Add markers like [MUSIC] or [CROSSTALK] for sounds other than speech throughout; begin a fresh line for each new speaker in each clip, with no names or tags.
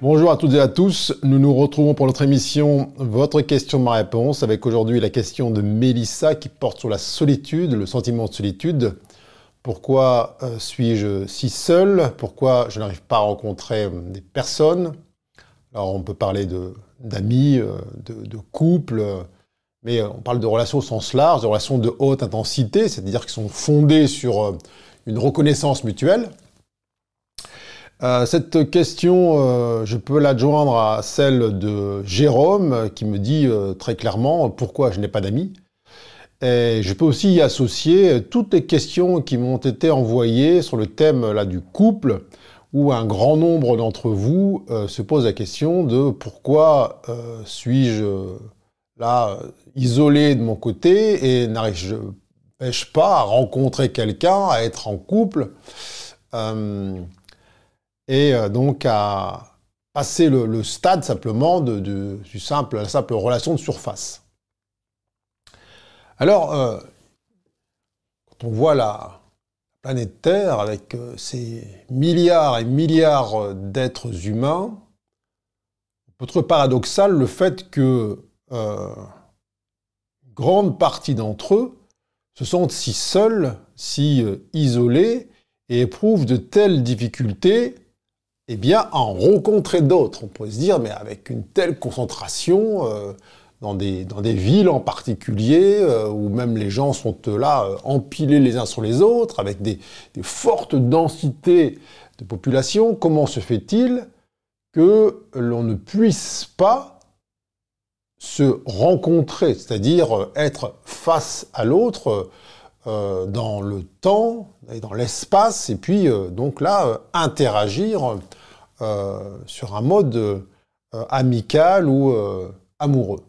Bonjour à toutes et à tous, nous nous retrouvons pour notre émission Votre question, ma réponse, avec aujourd'hui la question de Mélissa qui porte sur la solitude, le sentiment de solitude. Pourquoi euh, suis-je si seul? Pourquoi je n'arrive pas à rencontrer euh, des personnes? Alors on peut parler d'amis, euh, de, de, couples, mais on parle de relations au sens large, de relations de haute intensité, c'est-à-dire qui sont fondées sur une reconnaissance mutuelle. Euh, cette question, euh, je peux l'adjoindre à celle de Jérôme qui me dit euh, très clairement pourquoi je n'ai pas d'amis. Et je peux aussi y associer toutes les questions qui m'ont été envoyées sur le thème là, du couple, où un grand nombre d'entre vous se posent la question de pourquoi suis-je là isolé de mon côté et n'arrive pas à rencontrer quelqu'un, à être en couple et euh, donc à passer le, stade simplement de, simple, la simple relation de surface. Alors, euh, quand on voit la planète Terre avec euh, ses milliards et milliards d'êtres humains, on peut trouver paradoxal le fait que grande partie d'entre eux se sentent si seuls, si isolés et éprouvent de telles difficultés eh bien, en rencontrer d'autres. On pourrait se dire, mais avec une telle concentration, euh, dans, des, dans des villes en particulier, euh, où même les gens sont là euh, empilés les uns sur les autres, avec des, fortes densités de population, comment se fait-il que l'on ne puisse pas se rencontrer, c'est-à-dire être face à l'autre dans le temps et dans l'espace, et puis donc là interagir sur un mode euh, amical ou euh, amoureux.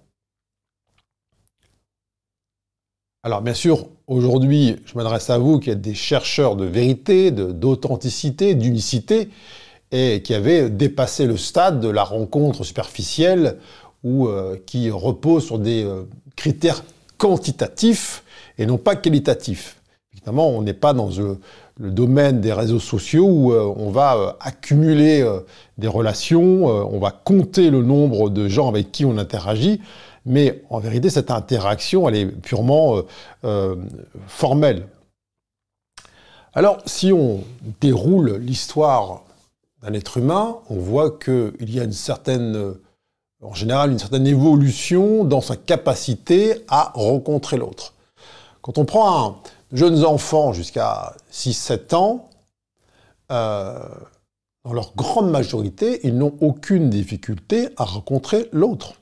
Alors bien sûr, aujourd'hui, je m'adresse à vous qui êtes des chercheurs de vérité, d'authenticité, d'unicité, et qui avez dépassé le stade de la rencontre superficielle ou qui repose sur des critères quantitatifs et non pas qualitatifs. Évidemment, on n'est pas dans le domaine des réseaux sociaux où euh, on va euh, accumuler euh, des relations, on va compter le nombre de gens avec qui on interagit, mais en vérité, cette interaction, elle est purement formelle. Alors, si on déroule l'histoire d'un être humain, on voit qu'il y a une certaine, en général, une certaine évolution dans sa capacité à rencontrer l'autre. Quand on prend un, jeunes enfants jusqu'à 6-7 ans, euh, dans leur grande majorité, ils n'ont aucune difficulté à rencontrer l'autre.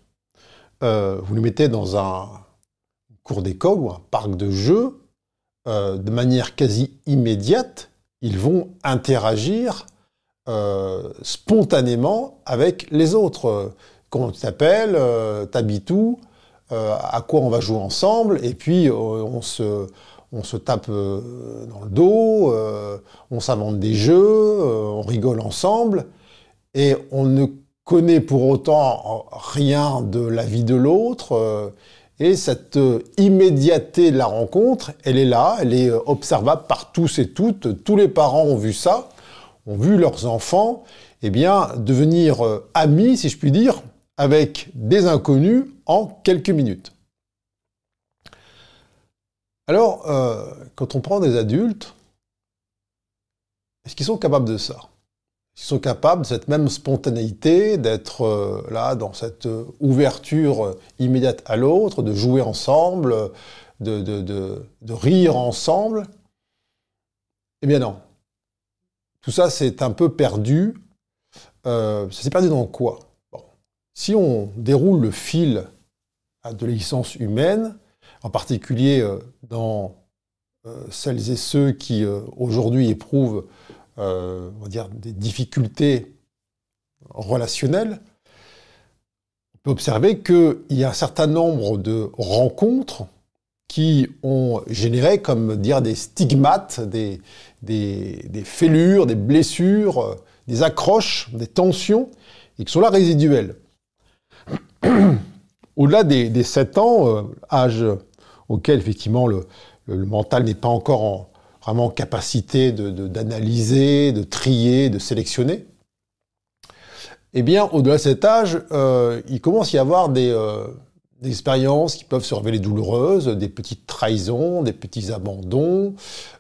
Euh, vous les mettez dans un cours d'école ou un parc de jeux, euh, de manière quasi immédiate, ils vont interagir spontanément avec les autres. Comment tu t'appelles T'habites où À quoi on va jouer ensemble Et puis on se on se tape euh, dans le dos, euh, on s'invente des jeux, euh, on rigole ensemble, et on ne connaît pour autant rien de la vie de l'autre. et cette immédiateté de la rencontre, elle est là, elle est observable par tous et toutes. Tous les parents ont vu ça, ont vu leurs enfants, eh bien, devenir amis, si je puis dire, avec des inconnus en quelques minutes. Alors, euh, quand on prend des adultes, est-ce qu'ils sont capables de ça? Qu'ils sont capables de cette même spontanéité, d'être euh, là dans cette euh, ouverture immédiate à l'autre, de jouer ensemble, de, rire ensemble? Eh bien non. Tout ça, c'est un peu perdu. ça s'est perdu dans quoi? Si on déroule le fil de l'existence humaine, en particulier euh, dans euh, celles et ceux qui euh, aujourd'hui éprouvent on va dire, des difficultés relationnelles, on peut observer qu'il y a un certain nombre de rencontres qui ont généré, comme dire, des stigmates, des, des, fêlures, des blessures, des accroches, des tensions, et qui sont là résiduelles. [CLEARS THROAT] Au-delà des, des 7 ans, âge auquel effectivement le, mental n'est pas encore en, capacité d'analyser, de, trier, de sélectionner. eh bien, au-delà de cet âge, euh, il commence à y avoir euh, des expériences qui peuvent se révéler douloureuses, des petites trahisons, des petits abandons,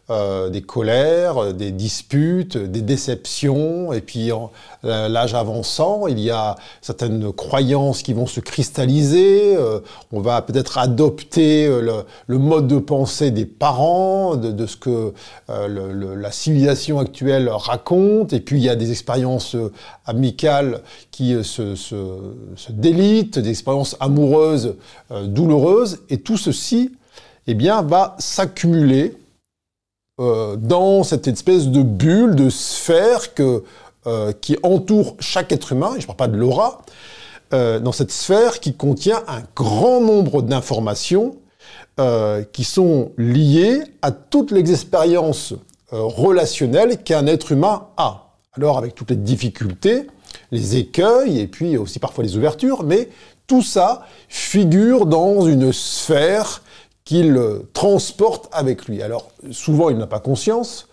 euh, des colères, euh, des disputes, des déceptions, et puis en euh, l'âge avançant, il y a certaines croyances qui vont se cristalliser, euh, on va peut-être adopter le, le, mode de pensée des parents, de, de ce que le, le, la civilisation actuelle raconte, et puis il y a des expériences amicales qui se, se, se délitent, des expériences amoureuses euh, douloureuse, et tout ceci eh bien, va s'accumuler euh, dans cette espèce de bulle, de sphère que, euh, qui entoure chaque être humain, et je ne parle pas de l'aura, dans cette sphère qui contient un grand nombre d'informations qui sont liées à toutes les expériences relationnelles qu'un être humain a. Alors avec toutes les difficultés, les écueils et puis aussi parfois les ouvertures, mais tout ça figure dans une sphère qu'il transporte avec lui. Alors souvent il n'a pas conscience,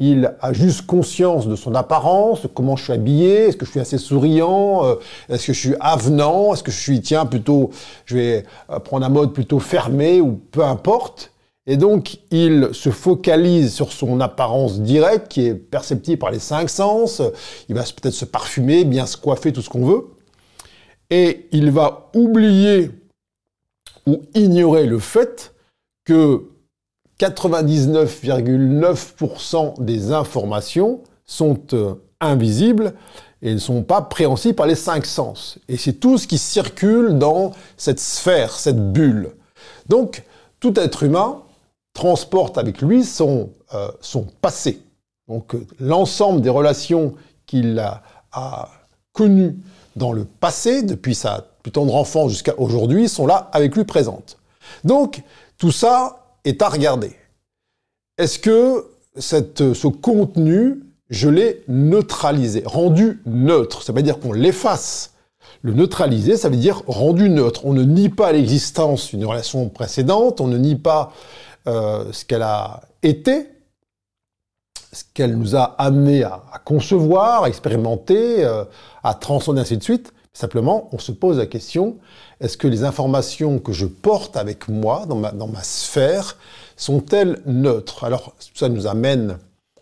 il a juste conscience de son apparence, de comment je suis habillé, est-ce que je suis assez souriant, euh, est-ce que je suis avenant, est-ce que je suis, tiens, plutôt, je vais euh, prendre un mode plutôt fermé ou peu importe. Et donc, il se focalise sur son apparence directe qui est perceptible par les cinq sens. Il va peut-être se parfumer, bien se coiffer, tout ce qu'on veut et il va oublier ou ignorer le fait que 99,9% des informations sont euh, invisibles et ne sont pas préhensibles par les cinq sens. Et c'est tout ce qui circule dans cette sphère, cette bulle. Donc, tout être humain transporte avec lui son, euh, passé. Donc, l'ensemble des relations qu'il a, a connues dans le passé, depuis sa plus tendre enfance jusqu'à aujourd'hui, sont là avec lui présentes. Donc, tout ça est à regarder. Est-ce que ce contenu, je l'ai neutralisé, rendu neutre? Ça veut dire qu'on l'efface. Le neutraliser, ça veut dire rendu neutre. On ne nie pas l'existence d'une relation précédente, on ne nie pas euh, ce qu'elle a été, ce qu'elle nous a amené à, concevoir, à expérimenter, euh, à transcender, ainsi de suite. Simplement, on se pose la question, est-ce que les informations que je porte avec moi, dans ma, dans ma sphère, sont-elles neutres? Alors, ça nous amène,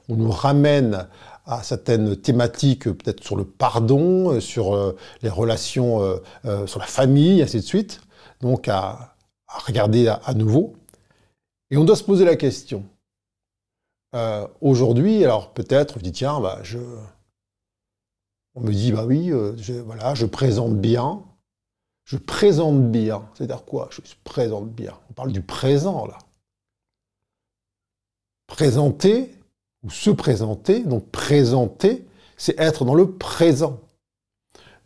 on nous ramène à certaines thématiques, peut-être sur le pardon, euh, sur euh, les relations, sur la famille, ainsi de suite. Donc, à, regarder à nouveau. Et on doit se poser la question, euh, aujourd'hui, alors peut-être, je dis tiens, bah, je... on me dit bah oui, euh, je, je présente bien. Je présente bien. C'est-à-dire quoi? Je présente bien. On parle du présent là. Présenter ou se présenter, donc présenter, c'est être dans le présent.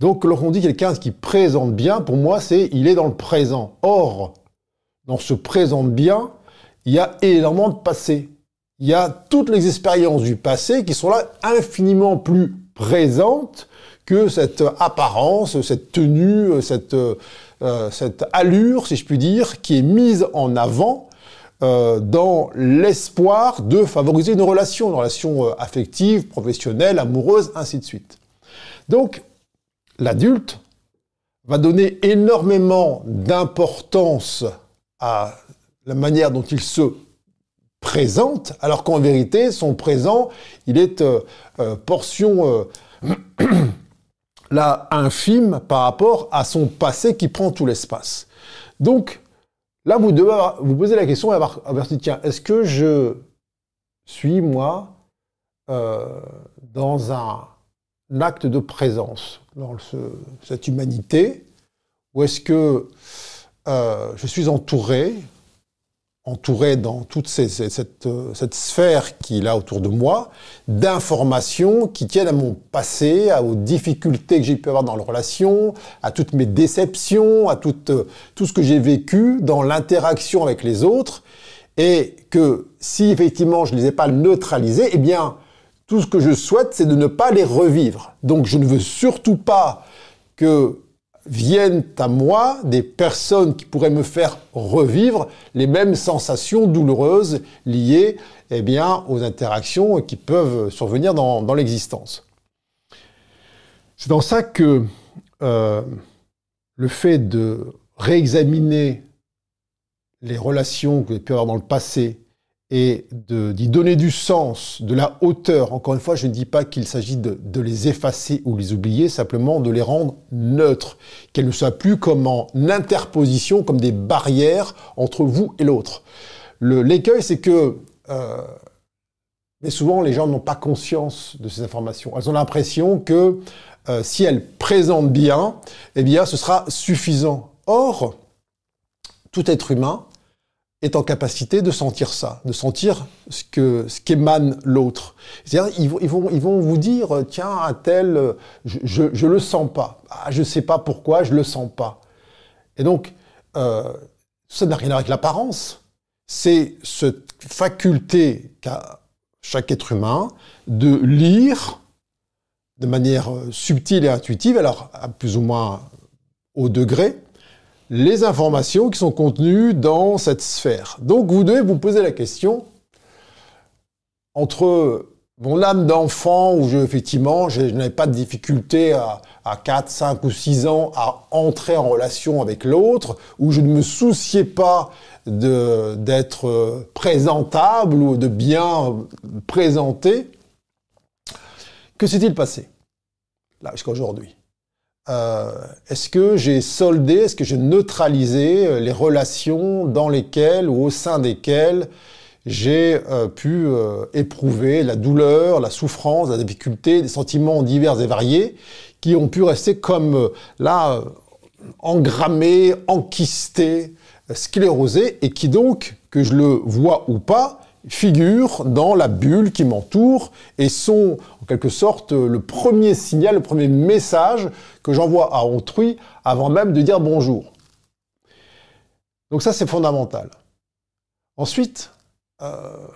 Donc lorsqu'on dit quelqu'un qui présente bien, pour moi, c'est il est dans le présent. Or, dans ce présente bien, il y a énormément de passé il y a toutes les expériences du passé qui sont là infiniment plus présentes que cette apparence, cette tenue, cette, euh, cette allure, si je puis dire, qui est mise en avant euh, dans l'espoir de favoriser une relation, une relation euh, affective, professionnelle, amoureuse, ainsi de suite. Donc, l'adulte va donner énormément d'importance à la manière dont il se présente, alors qu'en vérité, son présent, il est euh, euh, portion euh, [CLEARS THROAT] là infime par rapport à son passé qui prend tout l'espace. Donc, là, vous devez vous poser la question tiens, est-ce que je suis, moi, dans un, acte de présence, dans cette humanité, ou est-ce que je suis entouré entouré dans toute cette, cette, sphère qu'il a autour de moi d'informations qui tiennent à mon passé, aux difficultés que j'ai pu avoir dans la relation, à toutes mes déceptions, à tout, tout ce que j'ai vécu dans l'interaction avec les autres, et que si effectivement je ne les ai pas neutralisés, eh bien tout ce que je souhaite, c'est de ne pas les revivre. Donc je ne veux surtout pas que viennent à moi des personnes qui pourraient me faire revivre les mêmes sensations douloureuses liées eh bien, aux interactions qui peuvent survenir dans, l'existence. C'est dans ça que euh, le fait de réexaminer les relations que avez pu avoir dans le passé et d'y donner du sens, de la hauteur. Encore une fois, je ne dis pas qu'il s'agit de, les effacer ou les oublier, simplement de les rendre neutres, qu'elles ne soient plus comme en interposition, comme des barrières entre vous et l'autre. L'écueil, c'est que euh, souvent les gens n'ont pas conscience de ces informations. Elles ont l'impression que euh, si elles présentent bien, eh bien, ce sera suffisant. Or, tout être humain est en capacité de sentir ça, de sentir ce que ce qu'émane l'autre. C'est-à-dire, ils, ils, vont, ils vont vous dire, tiens, un tel, je, je, je le sens pas. Ah, je sais pas pourquoi, je le sens pas. Et donc, euh, ça n'a rien à voir avec l'apparence. C'est cette faculté qu'a chaque être humain de lire de manière euh, subtile et intuitive, alors à plus ou moins haut degré, les informations qui sont contenues dans cette sphère. Donc vous devez vous poser la question entre mon âme d'enfant, où je, effectivement, je, n'avais pas de difficulté à, à 4, 5 ou 6 ans à entrer en relation avec l'autre, où je ne me souciais pas d'être présentable ou de bien présenter. Que s'est-il passé là jusqu'à aujourd'hui? Est-ce que j'ai soldé, est-ce que j'ai neutralisé euh, les relations dans lesquelles ou au sein desquelles j'ai euh, pu euh, éprouver la douleur, la souffrance, la difficulté, des sentiments divers et variés qui ont pu rester comme euh, là engrammés, enquistés, sclérosés et qui donc, que je le vois ou pas, figurent dans la bulle qui m'entoure et sont en quelque sorte le premier signal, le premier message que j'envoie à autrui avant même de dire bonjour. Donc ça c'est fondamental. Ensuite, euh,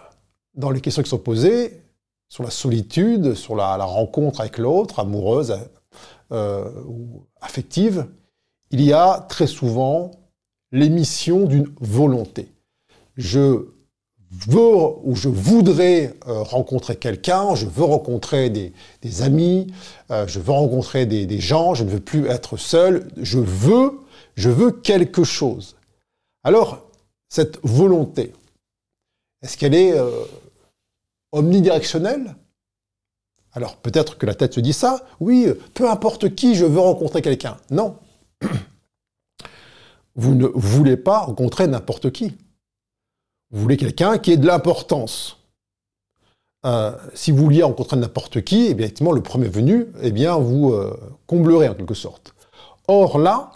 dans les questions qui sont posées, sur la solitude, sur la, rencontre avec l'autre, amoureuse euh, ou affective, il y a très souvent l'émission d'une volonté. Je veux ou je voudrais euh, rencontrer quelqu'un, je veux rencontrer des, amis, je veux rencontrer des, des, gens, je ne veux plus être seul, je veux, je veux quelque chose. Alors, cette volonté, est-ce qu'elle est, euh, omnidirectionnelle? Alors peut-être que la tête se dit ça. Oui, peu importe qui, je veux rencontrer quelqu'un. Non. [CLEARS THROAT] Vous ne voulez pas rencontrer n'importe qui. Vous voulez quelqu'un qui ait de l'importance. Euh, si vous vouliez rencontrer n'importe qui, eh bien, le premier venu, eh bien, vous euh, comblerez en quelque sorte. Or là,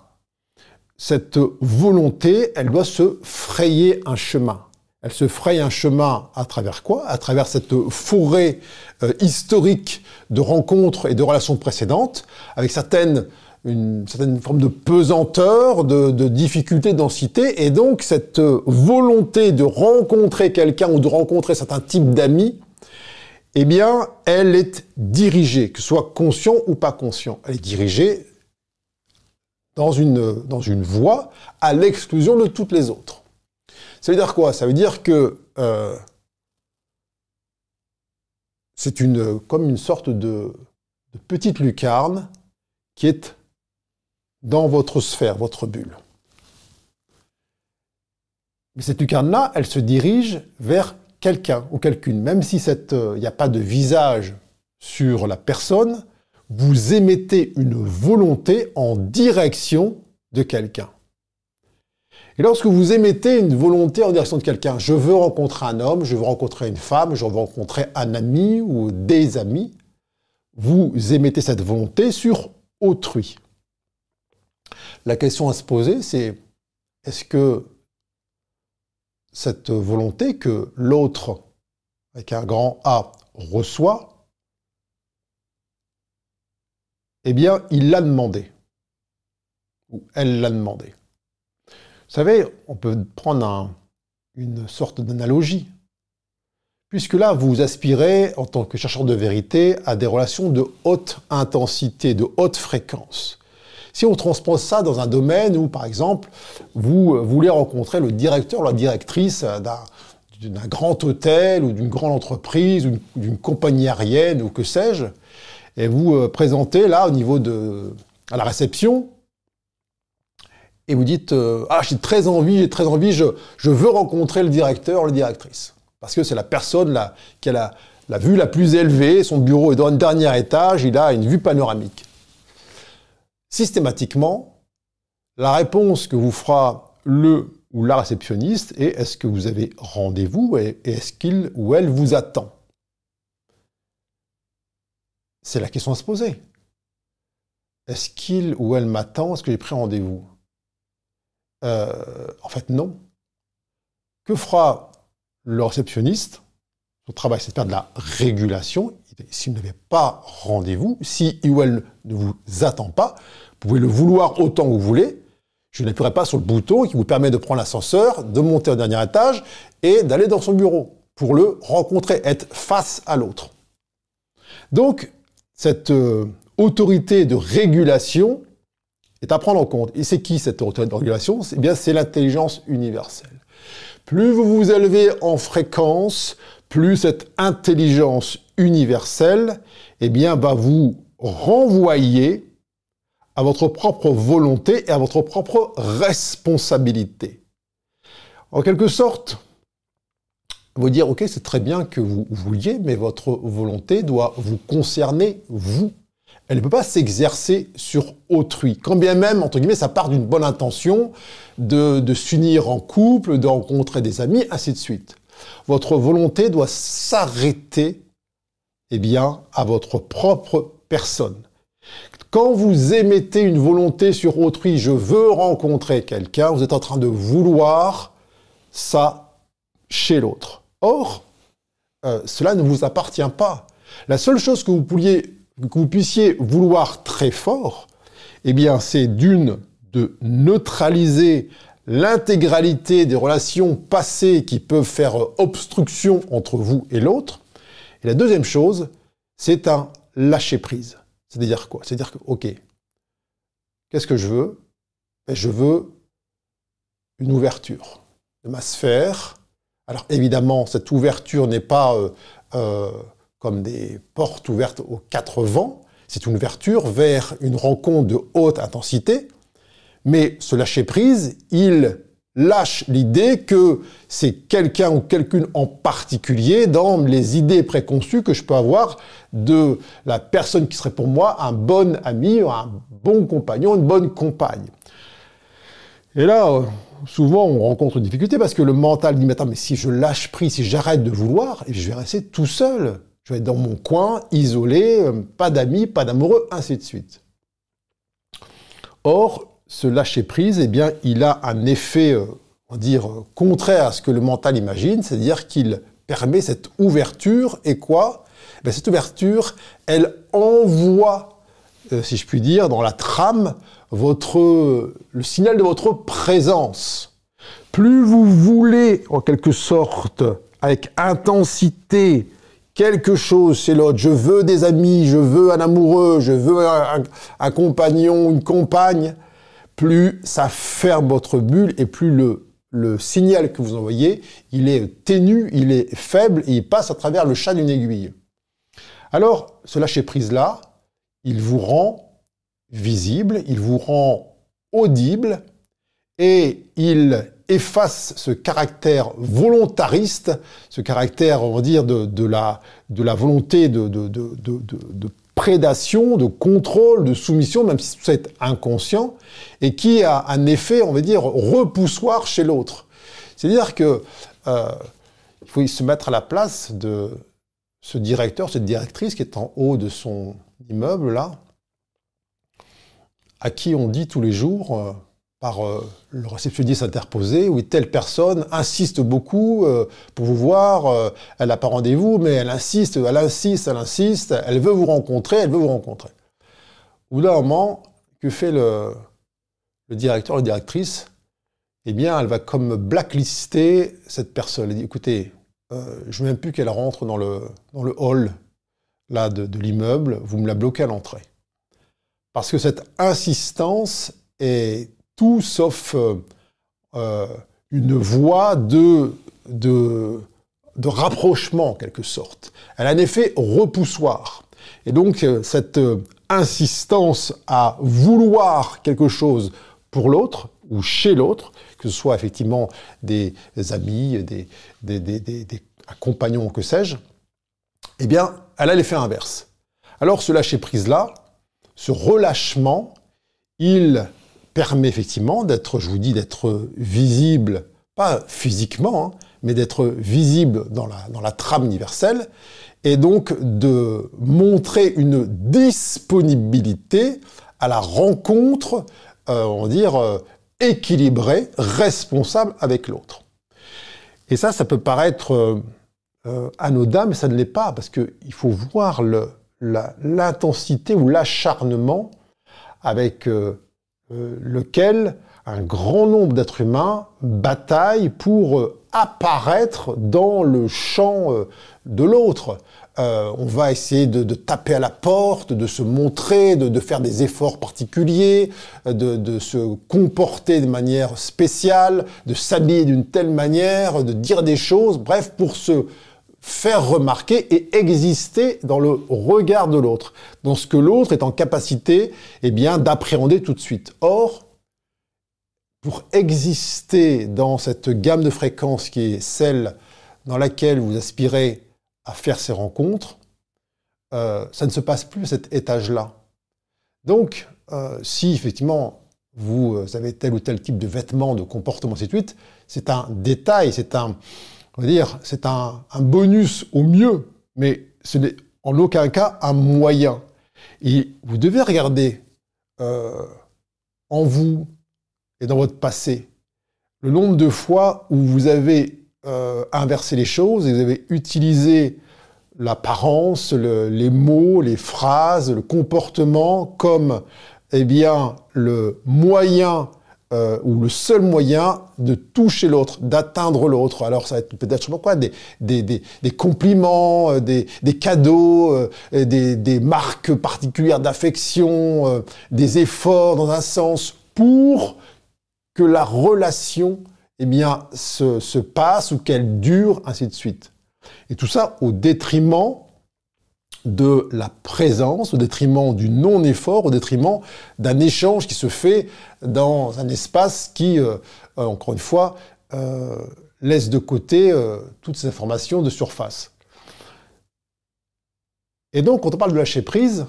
cette volonté, elle doit se frayer un chemin. Elle se fraye un chemin à travers quoi? À travers cette forêt euh, historique de rencontres et de relations précédentes, avec certaines, une certaine forme de pesanteur, de, difficulté, de densité, et donc cette volonté de rencontrer quelqu'un ou de rencontrer certains types d'amis, eh bien, elle est dirigée, que ce soit conscient ou pas conscient. Elle est dirigée dans une, voie à l'exclusion de toutes les autres. Ça veut dire quoi? Ça veut dire que euh, c'est comme une sorte de petite lucarne qui est dans votre sphère, votre bulle. Mais cette lucarne-là, elle se dirige vers quelqu'un ou quelqu'une. Même si il euh, n'y a pas de visage sur la personne, vous émettez une volonté en direction de quelqu'un. Et lorsque vous émettez une volonté en direction de quelqu'un, je veux rencontrer un homme, je veux rencontrer une femme, je veux rencontrer un ami ou des amis, vous émettez cette volonté sur autrui. La question à se poser, c'est est-ce que cette volonté que l'autre, avec un grand A, reçoit, eh bien, il l'a demandé, ou elle l'a demandé. Vous savez, on peut prendre une sorte d'analogie. Puisque là, vous aspirez, en tant que chercheur de vérité, à des relations de haute intensité, de haute fréquence. Si on transpose ça dans un domaine où, par exemple, vous voulez rencontrer le directeur ou la directrice d'un grand hôtel ou d'une grande entreprise ou d'une compagnie aérienne ou que sais-je, et vous euh, présentez là au niveau de à la réception et vous dites euh, ah j'ai très envie j'ai très envie je, veux rencontrer le directeur la directrice parce que c'est la personne là qui a la, la vue la plus élevée son bureau est dans le dernier étage il a une vue panoramique systématiquement la réponse que vous fera le ou la réceptionniste est est-ce que vous avez rendez-vous et est-ce qu'il ou elle vous attend? C'est la question à se poser. Est-ce qu'il ou elle m'attend? Est-ce que j'ai pris rendez-vous? Euh, En fait, non. Que fera le réceptionniste? Son travail, c'est de faire de la régulation. S'il n'avait pas rendez-vous, si il ou elle ne vous attend pas, vous pouvez le vouloir autant que vous voulez, je n'appuierai pas sur le bouton qui vous permet de prendre l'ascenseur, de monter au dernier étage et d'aller dans son bureau pour le rencontrer, être face à l'autre. Donc, cette euh, autorité de régulation est à prendre en compte. Et c'est qui cette autorité de régulation? Eh bien, c'est l'intelligence universelle. Plus vous vous élevez en fréquence, plus cette intelligence universelle, eh bien, va vous renvoyer à votre propre volonté et à votre propre responsabilité. En quelque sorte, vous dire, OK, c'est très bien que vous vouliez, mais votre volonté doit vous concerner, vous. Elle ne peut pas s'exercer sur autrui. Quand bien même, entre guillemets, ça part d'une bonne intention de, de s'unir en couple, de rencontrer des amis, ainsi de suite. Votre volonté doit s'arrêter, eh bien, à votre propre personne. Quand vous émettez une volonté sur autrui, je veux rencontrer quelqu'un, vous êtes en train de vouloir ça chez l'autre. Or, euh, cela ne vous appartient pas. La seule chose que vous, que vous puissiez vouloir très fort, eh bien, c'est d'une, de neutraliser l'intégralité des relations passées qui peuvent faire obstruction entre vous et l'autre. Et la deuxième chose, c'est un lâcher-prise. C'est-à-dire quoi? C'est-à-dire que, OK, qu'est-ce que je veux? Ben, Je veux une ouverture de ma sphère. Alors évidemment, cette ouverture n'est pas euh, euh, comme des portes ouvertes aux quatre vents, c'est une ouverture vers une rencontre de haute intensité, mais ce lâcher-prise, il lâche l'idée que c'est quelqu'un ou quelqu'une en particulier dans les idées préconçues que je peux avoir de la personne qui serait pour moi un bon ami, un bon compagnon, une bonne compagne. Et là, souvent, on rencontre une difficulté parce que le mental dit, mais si je lâche prise, si j'arrête de vouloir, je vais rester tout seul. Je vais être dans mon coin, isolé, euh, pas d'amis, pas d'amoureux, ainsi de suite. Or, ce lâcher prise, eh bien, il a un effet, euh, on contraire à ce que le mental imagine, c'est-à-dire qu'il permet cette ouverture. Et quoi? Eh Cette ouverture, elle envoie, euh, si je puis dire, dans la trame, votre, le signal de votre présence. Plus vous voulez, en quelque sorte, avec intensité, quelque chose chez l'autre, je veux des amis, je veux un amoureux, je veux un compagnon, une compagne, plus ça ferme votre bulle et plus le, signal que vous envoyez, il est ténu, il est faible et il passe à travers le chat d'une aiguille. Alors, ce lâcher-prise-là, il vous rend visible, il vous rend audible et il efface ce caractère volontariste, ce caractère, on va dire, de, la, volonté de, de prédation, de contrôle, de soumission, même si c'est inconscient, et qui a un effet, on va dire, repoussoir chez l'autre. C'est-à-dire que euh, il faut se mettre à la place de ce directeur, cette directrice qui est en haut de son immeuble là, à qui on dit tous les jours, euh, par euh, le réceptionniste interposé, oui, telle personne insiste beaucoup euh, pour vous voir, euh, elle n'a pas rendez-vous, mais elle insiste, elle insiste, elle insiste, elle veut vous rencontrer, elle veut vous rencontrer. Au bout d'un moment, que fait le, directeur, la directrice? Eh bien, elle va comme blacklister cette personne. Elle dit, écoutez, je ne veux même plus qu'elle rentre dans le, hall là, de l'immeuble, vous me la bloquez à l'entrée. Parce que cette insistance est tout sauf euh, euh, une voie de, de, rapprochement en quelque sorte. Elle a un effet repoussoir. Et donc euh, cette insistance à vouloir quelque chose pour l'autre ou chez l'autre, que ce soit effectivement des amis, des, des, compagnons, que sais-je, eh bien, elle a l'effet inverse. Alors ce lâcher-prise-là, ce relâchement, il permet effectivement d'être, je vous dis, d'être visible, pas physiquement, hein, mais d'être visible dans la, dans la trame universelle, et donc de montrer une disponibilité à la rencontre, euh, on va dire, euh, équilibrée, responsable avec l'autre. Et ça, ça peut paraître euh, anodin, mais ça ne l'est pas, parce qu'il faut voir l'intensité ou l'acharnement avec lequel un grand nombre d'êtres humains bataillent pour euh, apparaître dans le champ euh, de l'autre. Euh, on va essayer de, taper à la porte, de se montrer, de, faire des efforts particuliers, de, se comporter de manière spéciale, de s'habiller d'une telle manière, de dire des choses, bref, pour se faire remarquer et exister dans le regard de l'autre, dans ce que l'autre est en capacité eh bien, d'appréhender tout de suite. Or, pour exister dans cette gamme de fréquences qui est celle dans laquelle vous aspirez à faire ces rencontres, euh, ça ne se passe plus à cet étage-là. Donc, euh, si effectivement vous euh, avez tel ou tel type de vêtements, de comportement, ainsi de suite, c'est un détail, c'est un, on va dire, c'est un, bonus au mieux, mais ce n'est en aucun cas un moyen. Et vous devez regarder en vous, et dans votre passé. Le nombre de fois où vous avez euh, inversé les choses et vous avez utilisé l'apparence, les mots, les phrases, le comportement comme eh bien, le moyen euh, ou le seul moyen de toucher l'autre, d'atteindre l'autre. Alors ça va être peut-être, je sais pas quoi, des, des, des, des compliments, euh, des, des cadeaux, des, des marques particulières d'affection, des efforts dans un sens pour que la relation eh bien, se, se passe ou qu'elle dure, ainsi de suite. Et tout ça au détriment de la présence, au détriment du non-effort, au détriment d'un échange qui se fait dans un espace qui, euh, euh, encore une fois, euh, laisse de côté toutes ces informations de surface. Et donc, quand on parle de lâcher prise,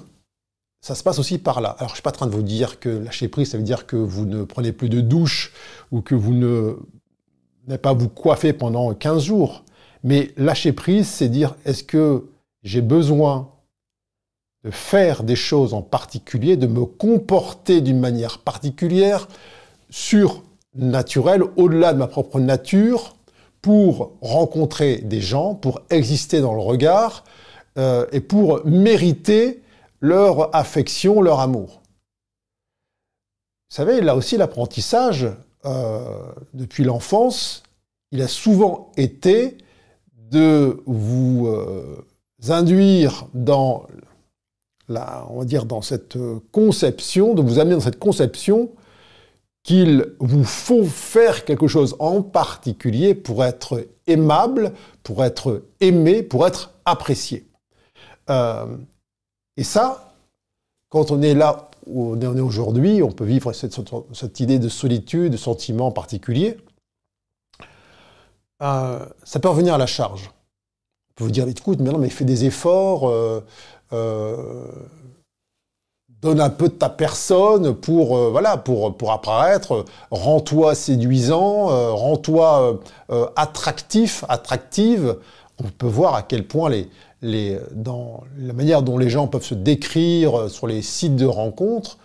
ça se passe aussi par là. Alors, je ne suis pas en train de vous dire que lâcher prise, ça veut dire que vous ne prenez plus de douche ou que vous ne n'allez pas vous coiffer pendant 15 jours. Mais lâcher prise, c'est dire est-ce que j'ai besoin de faire des choses en particulier, de me comporter d'une manière particulière, surnaturelle, au-delà de ma propre nature, pour rencontrer des gens, pour exister dans le regard euh, et pour mériter leur affection, leur amour. Vous savez, là aussi, l'apprentissage, euh, depuis l'enfance, il a souvent été de vous euh, induire dans la, on va dire dans cette conception, de vous amener dans cette conception qu'il vous faut faire quelque chose en particulier pour être aimable, pour être aimé, pour être apprécié. Euh, et ça, quand on est là où on est aujourd'hui, on peut vivre cette, idée de solitude, de sentiment particulier. Euh, ça peut revenir à la charge. Vous dire, écoute, mais non, mais fais des efforts, euh, euh, donne un peu de ta personne pour, voilà, pour, pour apparaître, rends-toi séduisant, rends-toi attractif, attractive. On peut voir à quel point les, dans la manière dont les gens peuvent se décrire euh, sur les sites de rencontres,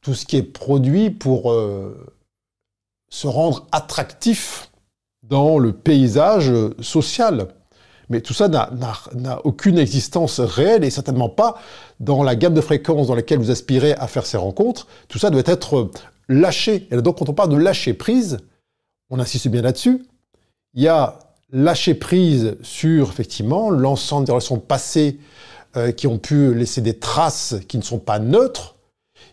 tout ce qui est produit pour euh, se rendre attractif dans le paysage social. Mais tout ça n'a aucune existence réelle et certainement pas dans la gamme de fréquences dans laquelle vous aspirez à faire ces rencontres. Tout ça doit être euh, lâché. Et donc quand on parle de lâcher prise, on insiste bien là-dessus, il y a lâcher prise sur effectivement l'ensemble des relations passées euh, qui ont pu laisser des traces qui ne sont pas neutres.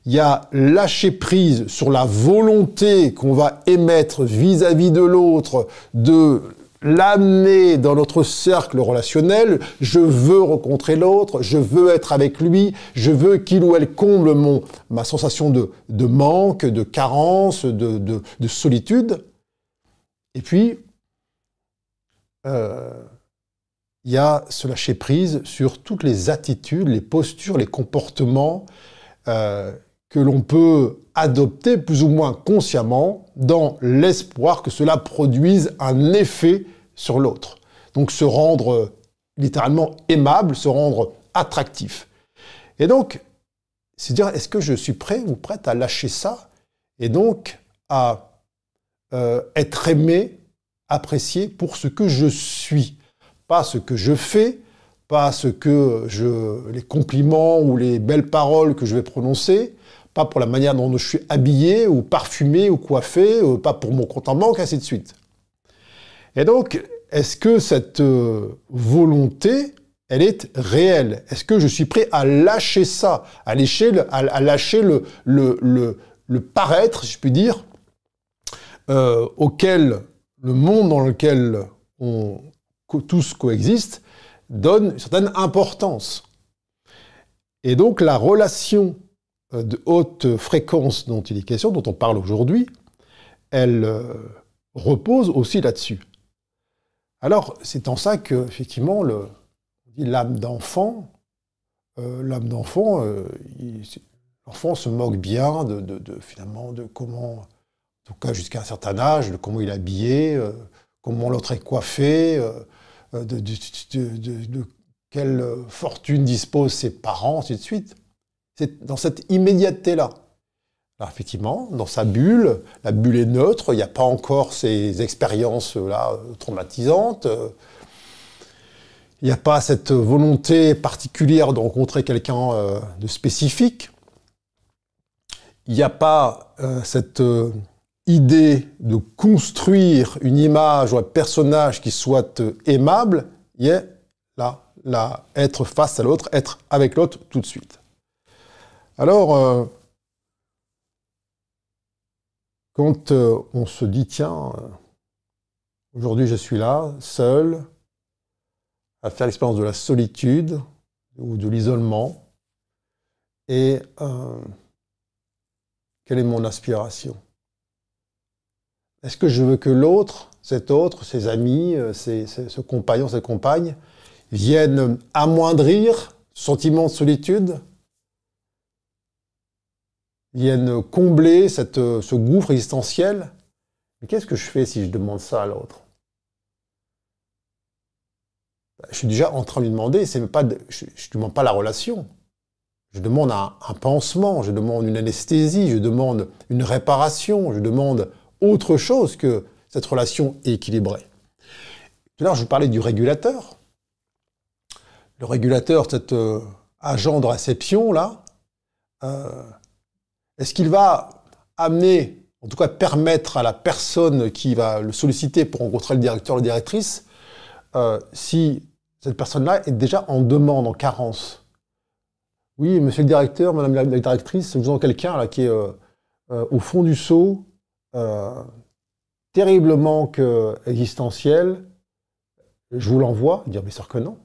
Il y a lâcher prise sur la volonté qu'on va émettre vis-à-vis de l'autre de l'amener dans notre cercle relationnel, je veux rencontrer l'autre, je veux être avec lui, je veux qu'il ou elle comble mon, ma sensation de, de manque, de carence, de, de, solitude. Et puis, euh, il y a ce lâcher prise sur toutes les attitudes, les postures, les comportements euh, que l'on peut adopter plus ou moins consciemment dans l'espoir que cela produise un effet sur l'autre. Donc se rendre euh, littéralement aimable, se rendre attractif. Et donc, c'est dire, est-ce que je suis prêt ou prête à lâcher ça et donc à euh, être aimé, apprécié pour ce que je suis, pas ce que je fais, pas ce que je, les compliments ou les belles paroles que je vais prononcer, pas pour la manière dont je suis habillé ou parfumé ou coiffé, euh, pas pour mon compte en banque, suite. Et donc, est-ce que cette euh, volonté, elle est réelle? Est-ce que je suis prêt à lâcher ça, à lâcher le, le, le, paraître, si je puis dire, euh, auquel le monde dans lequel on tous coexiste donne une certaine importance? Et donc la relation de haute fréquence dont il est question, dont on parle aujourd'hui, elle repose aussi là-dessus. Alors, c'est en ça que, effectivement, l'âme d'enfant, euh, l'âme d'enfant, euh, l'enfant se moque bien de, finalement de comment, en tout cas jusqu'à un certain âge, de comment il est habillé, euh, comment l'autre est coiffé, de, quelle fortune disposent ses parents, ainsi de suite. C'est dans cette immédiateté-là. Effectivement, dans sa bulle, la bulle est neutre, il n'y a pas encore ces expériences-là traumatisantes. Il n'y a pas cette volonté particulière de rencontrer quelqu'un euh, de spécifique. Il n'y a pas euh, cette euh, idée de construire une image ou un personnage qui soit aimable. Il y a là, être face à l'autre, être avec l'autre tout de suite. Alors, quand euh, on se dit, tiens, euh, aujourd'hui je suis là, seul, à faire l'expérience de la solitude ou de l'isolement, et euh, quelle est mon aspiration? Est-ce que je veux que l'autre, cet autre, ses amis, ses, ce compagnon, ses compagnes, viennent amoindrir ce sentiment de solitude? Viennent combler euh, ce gouffre existentiel. Mais qu'est-ce que je fais si je demande ça à l'autre? Bah, Je suis déjà en train de lui demander, pas je ne demande pas la relation. Je demande un, pansement, je demande une anesthésie, je demande une réparation, je demande autre chose que cette relation équilibrée. Tout à l'heure, je vous parlais du régulateur. Le régulateur, cet euh, agent de réception, là, euh, est-ce qu'il va amener, en tout cas permettre à la personne qui va le solliciter pour rencontrer le directeur ou la directrice, euh, si cette personne-là est déjà en demande, en carence? Oui, monsieur le directeur, madame la, directrice, vous avez quelqu'un qui est euh, euh, au fond du seau, terriblement existentiel, je vous l'envoie, dire bien sûr que non.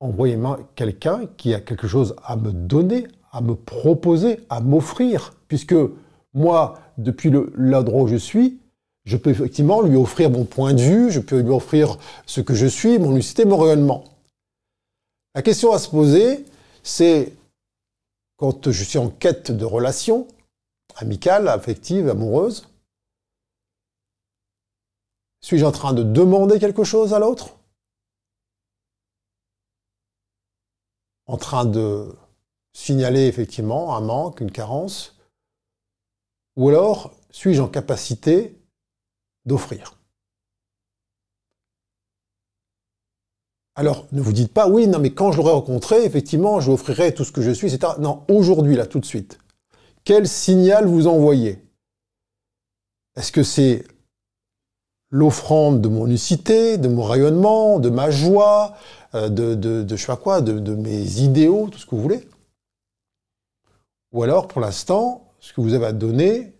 Envoyez-moi quelqu'un qui a quelque chose à me donner, à me proposer, à m'offrir, puisque moi, depuis l'endroit où je suis, je peux effectivement lui offrir mon point de vue, je peux lui offrir ce que je suis, mon lucidité, mon rayonnement. La question à se poser, c'est quand je suis en quête de relations amicales, affectives, amoureuses, suis-je en train de demander quelque chose à l'autre? En train de signaler effectivement un manque, une carence Ou alors, suis-je en capacité d'offrir? Alors, ne vous dites pas, oui, non, mais quand je l'aurai rencontré, effectivement, je lui offrirai tout ce que je suis, etc. Non, aujourd'hui, là, tout de suite. Quel signal vous envoyez? Est-ce que c'est l'offrande de mon unicité, de mon rayonnement, de ma joie, euh, de, de, de je sais pas quoi, de, de mes idéaux, tout ce que vous voulez? Ou alors, pour l'instant, ce que vous avez à donner,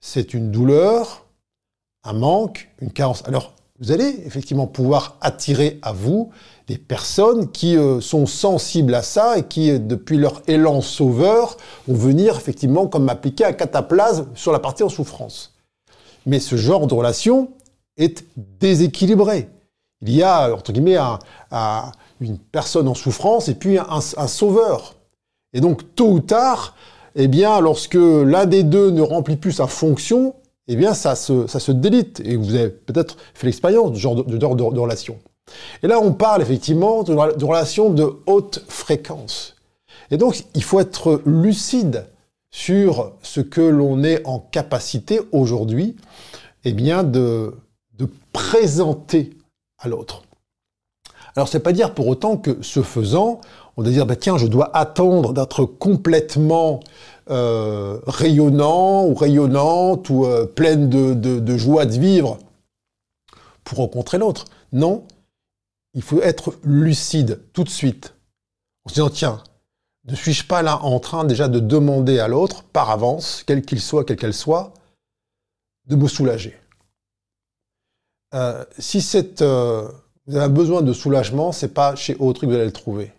c'est une douleur, un manque, une carence. Alors, vous allez effectivement pouvoir attirer à vous des personnes qui euh, sont sensibles à ça et qui, euh, depuis leur élan sauveur, vont venir effectivement comme appliquer un cataplasme sur la partie en souffrance. Mais ce genre de relation est déséquilibré. Il y a, entre guillemets, une personne en souffrance et puis un, sauveur. Et donc, tôt ou tard, eh bien, lorsque l'un des deux ne remplit plus sa fonction, eh bien, ça se, ça se délite. Et vous avez peut-être fait l'expérience de ce genre de, de, relation. Et là, on parle effectivement de, de relations de haute fréquence. Et donc, il faut être lucide sur ce que l'on est en capacité aujourd'hui, eh bien, de, de présenter à l'autre. Alors, c'est pas dire pour autant que ce faisant, on doit dire, bah, tiens, je dois attendre d'être complètement euh, rayonnant ou rayonnante ou euh, pleine de, joie de vivre pour rencontrer l'autre. Non, il faut être lucide tout de suite en se disant, tiens, ne suis-je pas là en train déjà de demander à l'autre, par avance, quel qu'il soit, quelle qu'elle soit, de me soulager euh, Si c'est, vous avez besoin de soulagement, c'est pas chez autrui que vous allez le trouver.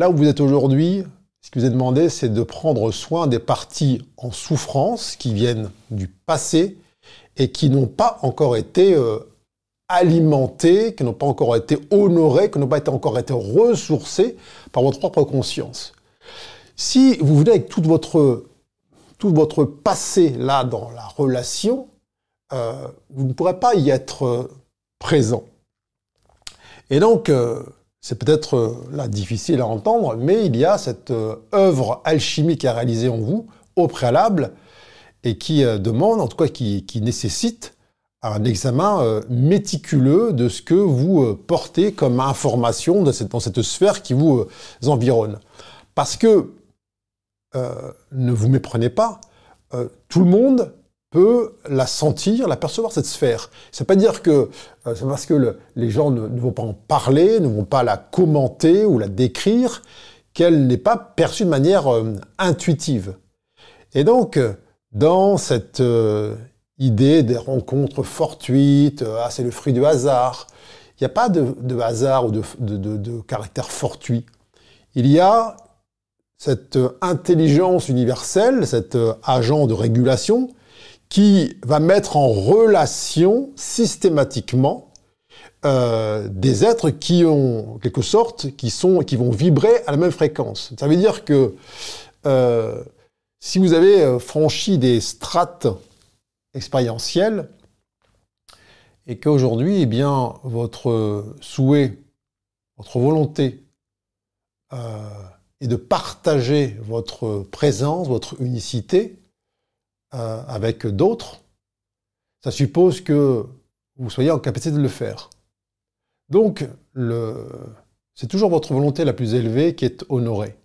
Là où vous êtes aujourd'hui, ce qui vous est demandé, c'est de prendre soin des parties en souffrance qui viennent du passé et qui n'ont pas encore été euh, alimentées, qui n'ont pas encore été honorées, qui n'ont pas encore été ressourcées par votre propre conscience. Si vous venez avec votre, tout votre passé là dans la relation, euh, vous ne pourrez pas y être euh, présent. Et donc, c'est peut-être euh, difficile à entendre, mais il y a cette euh, œuvre alchimique à réaliser en vous au préalable et qui euh, demande, en tout cas qui, nécessite un examen méticuleux de ce que vous portez comme information dans cette, sphère qui vous environne. Parce que, ne vous méprenez pas, tout le monde peut la sentir, la percevoir, cette sphère. C'est pas dire que euh, c'est parce que les gens ne, vont pas en parler, ne vont pas la commenter ou la décrire, qu'elle n'est pas perçue de manière euh, intuitive. Et donc, dans cette euh, idée des rencontres fortuites, ah c'est le fruit du hasard, il n'y a pas de, hasard ou de, de caractère fortuit. Il y a cette intelligence universelle, cet agent de régulation, qui va mettre en relation systématiquement euh, des êtres qui ont, en quelque sorte, qui sont, qui vont vibrer à la même fréquence. Ça veut dire que euh, si vous avez euh, franchi des strates expérientielles et qu'aujourd'hui, eh bien, votre souhait, votre volonté est de partager votre présence, votre unicité, euh, avec d'autres, ça suppose que vous soyez en capacité de le faire. Donc, c'est toujours votre volonté la plus élevée qui est honorée.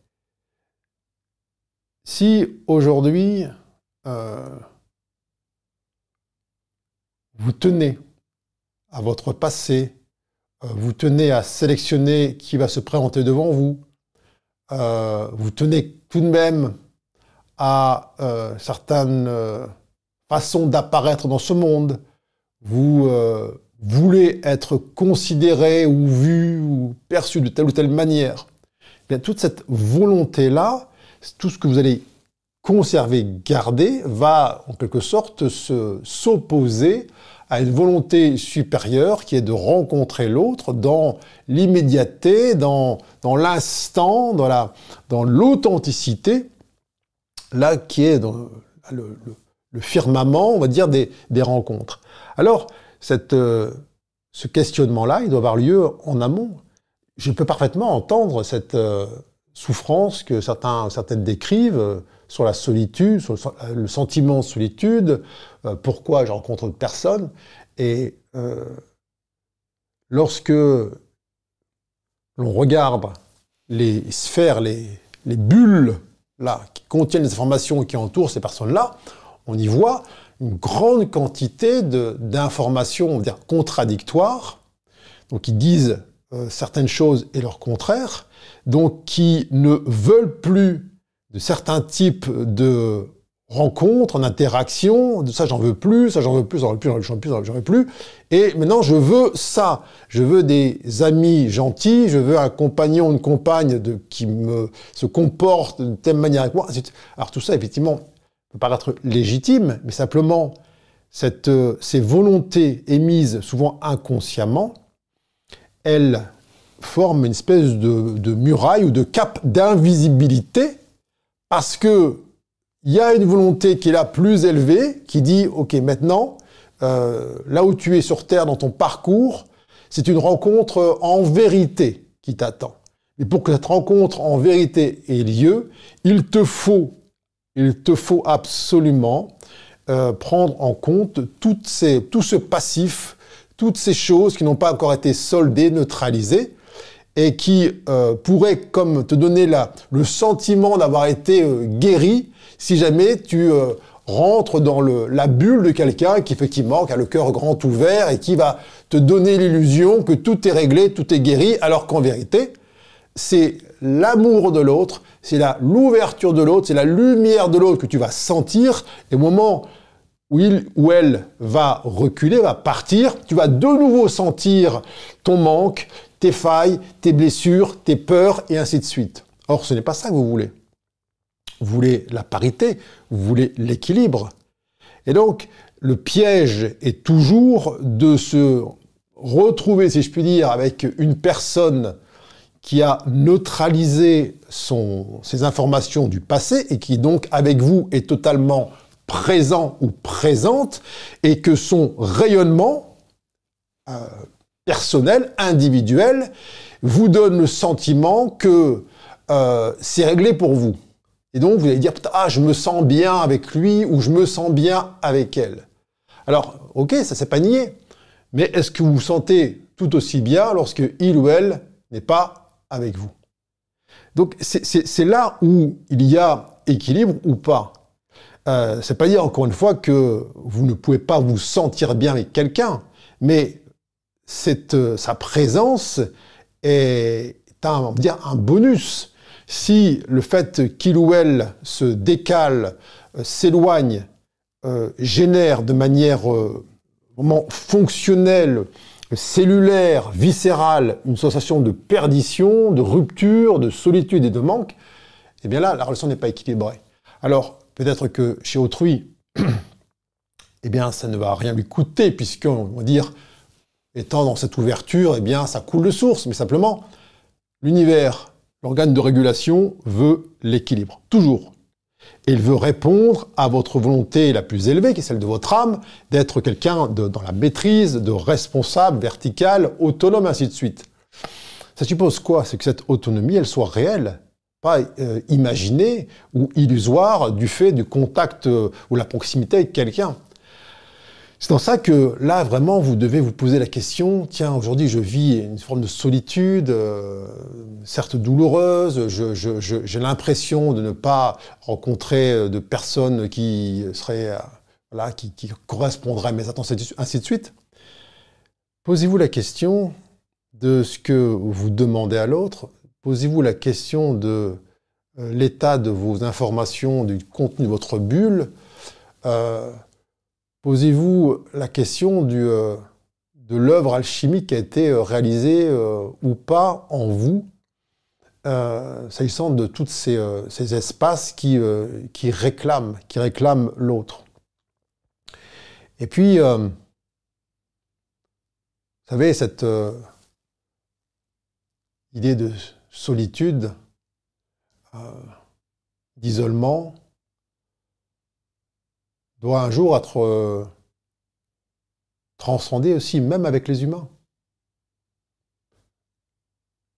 Si aujourd'hui, euh, vous tenez à votre passé, euh, vous tenez à sélectionner qui va se présenter devant vous, vous tenez tout de même à euh, certaines euh, façons d'apparaître dans ce monde, vous euh, voulez être considéré ou vu ou perçu de telle ou telle manière, eh toute cette volonté-là, tout ce que vous allez conserver, garder, va en quelque sorte se s'opposer à une volonté supérieure qui est de rencontrer l'autre dans l'immédiateté, dans, dans l'instant, dans l'authenticité, là qui est dans le, firmament, on va dire, des, rencontres. Alors, euh, ce questionnement-là, il doit avoir lieu en amont. Je peux parfaitement entendre cette euh, souffrance que certains, certaines décrivent euh, sur la solitude, sur le, sentiment de solitude, pourquoi je rencontre personne. Et lorsque l'on regarde les sphères, les, les bulles là, qui contiennent les informations qui entourent ces personnes-là, on y voit une grande quantité d'informations, on va dire, contradictoires, donc qui disent euh, certaines choses et leur contraire, donc qui ne veulent plus de certains types de rencontre, en interaction, ça j'en veux plus, ça j'en veux plus, j'en veux plus, j'en veux plus, j'en veux plus. Et maintenant je veux ça. Je veux des amis gentils, je veux un compagnon, une compagne qui me se comporte de telle manière avec moi. Alors tout ça effectivement peut paraître légitime, mais simplement cette, euh, ces volontés émises souvent inconsciemment, elles forment une espèce de, de muraille ou de cap d'invisibilité parce que il y a une volonté qui est là plus élevée, qui dit, OK, maintenant, euh, là où tu es sur Terre dans ton parcours, c'est une rencontre en vérité qui t'attend. Et pour que cette rencontre en vérité ait lieu, il te faut, il te faut absolument euh, prendre en compte toutes ces, tout ce passif, toutes ces choses qui n'ont pas encore été soldées, neutralisées, et qui euh, pourraient comme te donner la, le sentiment d'avoir été euh, guéri si jamais tu euh, rentres dans la bulle de quelqu'un qui effectivement a le cœur grand ouvert et qui va te donner l'illusion que tout est réglé, tout est guéri, alors qu'en vérité, c'est l'amour de l'autre, c'est l'ouverture de l'autre, c'est la lumière de l'autre que tu vas sentir. Et au moment où il ou elle va reculer, va partir, tu vas de nouveau sentir ton manque, tes failles, tes blessures, tes peurs, et ainsi de suite. Or, ce n'est pas ça que vous voulez. Vous voulez la parité, vous voulez l'équilibre. Et donc, le piège est toujours de se retrouver, si je puis dire, avec une personne qui a neutralisé ses informations du passé et qui donc avec vous est totalement présent ou présente et que son rayonnement euh, personnel, individuel, vous donne le sentiment que euh, c'est réglé pour vous. Et donc, vous allez dire, ah, je me sens bien avec lui ou je me sens bien avec elle. Alors, ok, ça s'est pas nié. Mais est-ce que vous vous sentez tout aussi bien lorsque il ou elle n'est pas avec vous? Donc, c'est là où il y a équilibre ou pas. Euh, c'est pas dire encore une fois que vous ne pouvez pas vous sentir bien avec quelqu'un, mais euh, sa présence est un, bonus si le fait qu'il ou elle se décale, euh, s'éloigne, euh, génère de manière fonctionnelle, cellulaire, viscérale, une sensation de perdition, de rupture, de solitude et de manque, eh bien là, la relation n'est pas équilibrée. Alors, peut-être que chez autrui, [CLEARS THROAT] eh bien, ça ne va rien lui coûter, puisqu'on va dire, étant dans cette ouverture, eh bien, ça coule de source, mais simplement, l'univers L'organe de régulation veut l'équilibre, toujours. Et il veut répondre à votre volonté la plus élevée, qui est celle de votre âme, d'être quelqu'un dans la maîtrise, de responsable, vertical, autonome, ainsi de suite. Ça suppose quoi? C'est que cette autonomie, elle soit réelle, pas euh, imaginée ou illusoire du fait du contact euh, ou la proximité avec quelqu'un. C'est dans ça que là, vraiment, vous devez vous poser la question, tiens, aujourd'hui, je vis une forme de solitude, euh, certes douloureuse, j'ai l'impression de ne pas rencontrer euh, de personnes qui seraient, euh, qui correspondraient à mes attentes, ainsi de suite. Posez-vous la question de ce que vous demandez à l'autre, posez-vous la question de l'état de vos informations, du contenu de votre bulle, Posez-vous la question euh, de l'œuvre alchimique qui a été euh, réalisée euh, ou pas en vous, s'agissant de tous ces, ces, espaces qui, qui réclament, qui réclament l'autre. Et puis, vous savez, cette idée de solitude, d'isolement, doit un jour être euh, transcendé aussi, même avec les humains.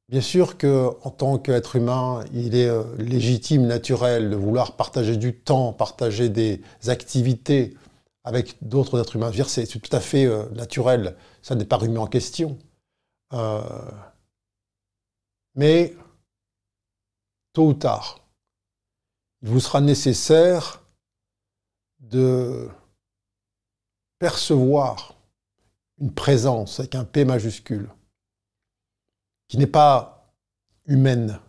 Bien sûr que, en tant qu'être humain, il est euh, légitime, naturel de vouloir partager du temps, partager des activités avec d'autres êtres humains. C'est tout à fait euh, naturel, ça n'est pas remis en question. mais tôt ou tard, il vous sera nécessaire de percevoir une présence avec un P majuscule, qui n'est pas humaine,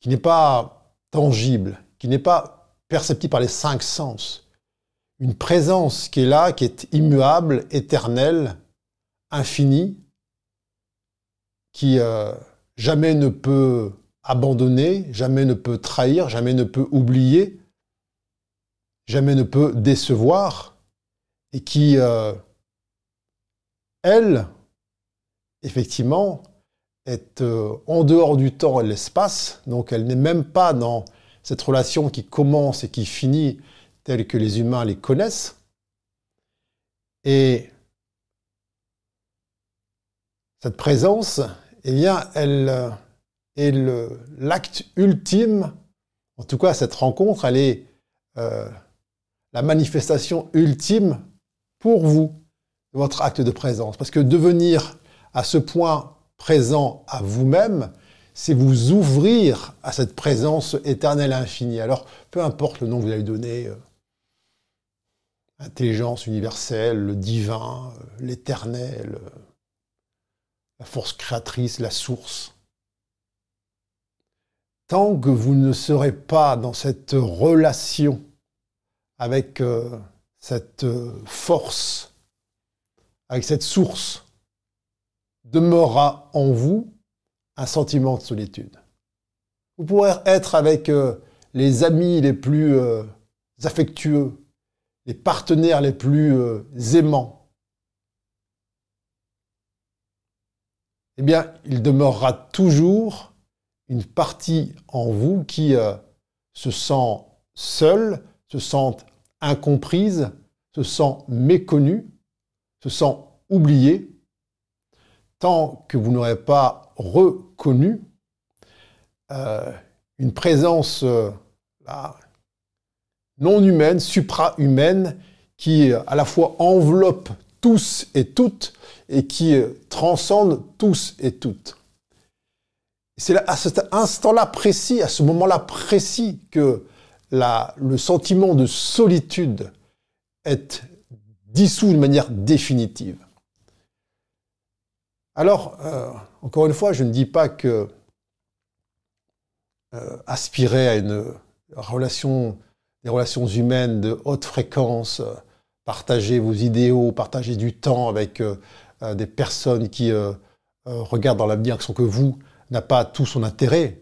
qui n'est pas tangible, qui n'est pas perceptible par les cinq sens. Une présence qui est là, qui est immuable, éternelle, infinie, qui euh, jamais ne peut abandonner, jamais ne peut trahir, jamais ne peut oublier, jamais ne peut décevoir, et qui, euh, elle, effectivement, est euh, en dehors du temps et de l'espace, donc elle n'est même pas dans cette relation qui commence et qui finit telle que les humains les connaissent. Et cette présence, eh bien, elle euh, est l'acte ultime, en tout cas cette rencontre, elle est la manifestation ultime pour vous, votre acte de présence. Parce que devenir à ce point présent à vous-même, c'est vous ouvrir à cette présence éternelle infinie. Alors, peu importe le nom que vous allez donner, euh, intelligence universelle, le divin, euh, l'éternel, euh, la force créatrice, la source. Tant que vous ne serez pas dans cette relation avec cette force, avec cette source, demeurera en vous un sentiment de solitude. Vous pourrez être avec euh, les amis les plus euh, affectueux, les partenaires les plus euh, aimants. Eh bien, il demeurera toujours une partie en vous qui se sent seule, se sent incomprise, se sent méconnue, se sent oubliée, tant que vous n'aurez pas reconnu euh, une présence euh, non humaine, supra-humaine, qui à la fois enveloppe tous et toutes et qui transcende tous et toutes. C'est à cet instant-là précis, à ce moment-là précis, que le sentiment de solitude est dissous de manière définitive. Alors, euh, encore une fois, je ne dis pas que euh, aspirer à une relation, des relations humaines de haute fréquence, euh, partager vos idéaux, partager du temps avec des personnes qui regardent dans l'avenir qui sont que vous, n'a pas tout son intérêt.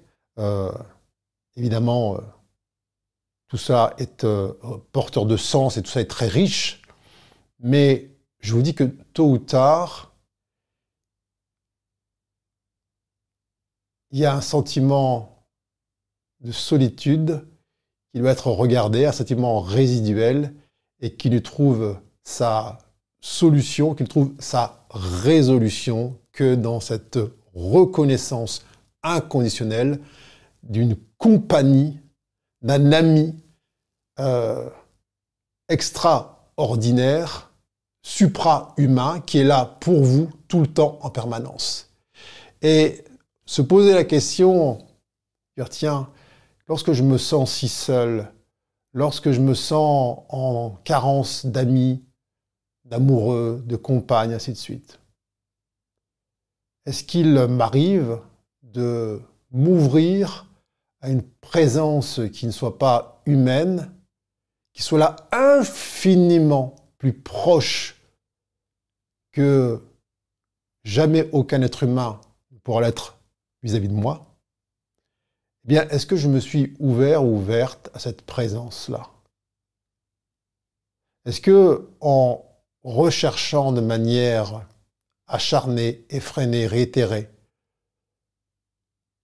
évidemment, tout ça est porteur de sens et tout ça est très riche, mais je vous dis que tôt ou tard, il y a un sentiment de solitude qui doit être regardé, un sentiment résiduel, et qui ne trouve sa solution, qui ne trouve sa résolution que dans cette reconnaissance inconditionnelle d'une compagnie, d'un ami euh, extraordinaire, supra-humain, qui est là pour vous tout le temps en permanence. Et se poser la question, tiens, lorsque je me sens si seul, lorsque je me sens en carence d'amis, d'amoureux, de compagnes, ainsi de suite, est-ce qu'il m'arrive de m'ouvrir à une présence qui ne soit pas humaine, qui soit là infiniment plus proche que jamais aucun être humain ne pourra l'être vis-à-vis de moi, eh bien, est-ce que je me suis ouvert ou ouverte à cette présence-là? Est-ce que, en recherchant de manière acharnée, effrénée, réitérée,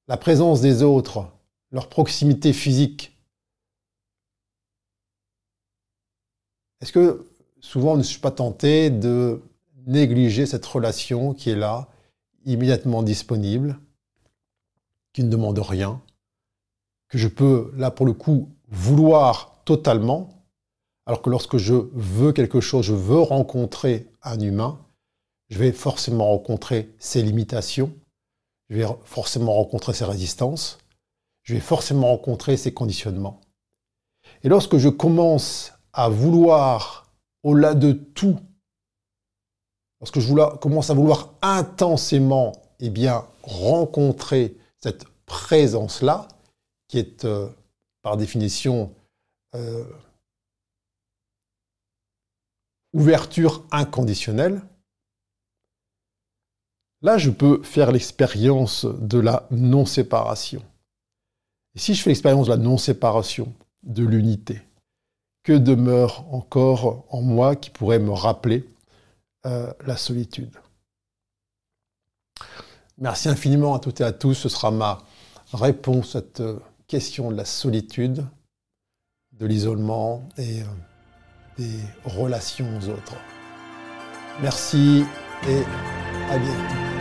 la présence des autres, leur proximité physique, est-ce que souvent ne suis pas tenté de négliger cette relation qui est là, immédiatement disponible, qui ne demande rien, que je peux, là pour le coup, vouloir totalement, alors que lorsque je veux quelque chose, je veux rencontrer un humain, je vais forcément rencontrer ses limitations, je vais forcément rencontrer ses résistances, je vais forcément rencontrer ses conditionnements. Et lorsque je commence à vouloir, au-delà de tout, lorsque je commence à vouloir intensément eh bien, rencontrer cette présence-là, qui est euh, par définition euh, ouverture inconditionnelle, là je peux faire l'expérience de la non-séparation. Et si je fais l'expérience de la non-séparation, de l'unité, que demeure encore en moi qui pourrait me rappeler euh, la solitude? Merci infiniment à toutes et à tous. Ce sera ma réponse à cette question de la solitude, de l'isolement et euh, des relations aux autres. Merci et à bientôt.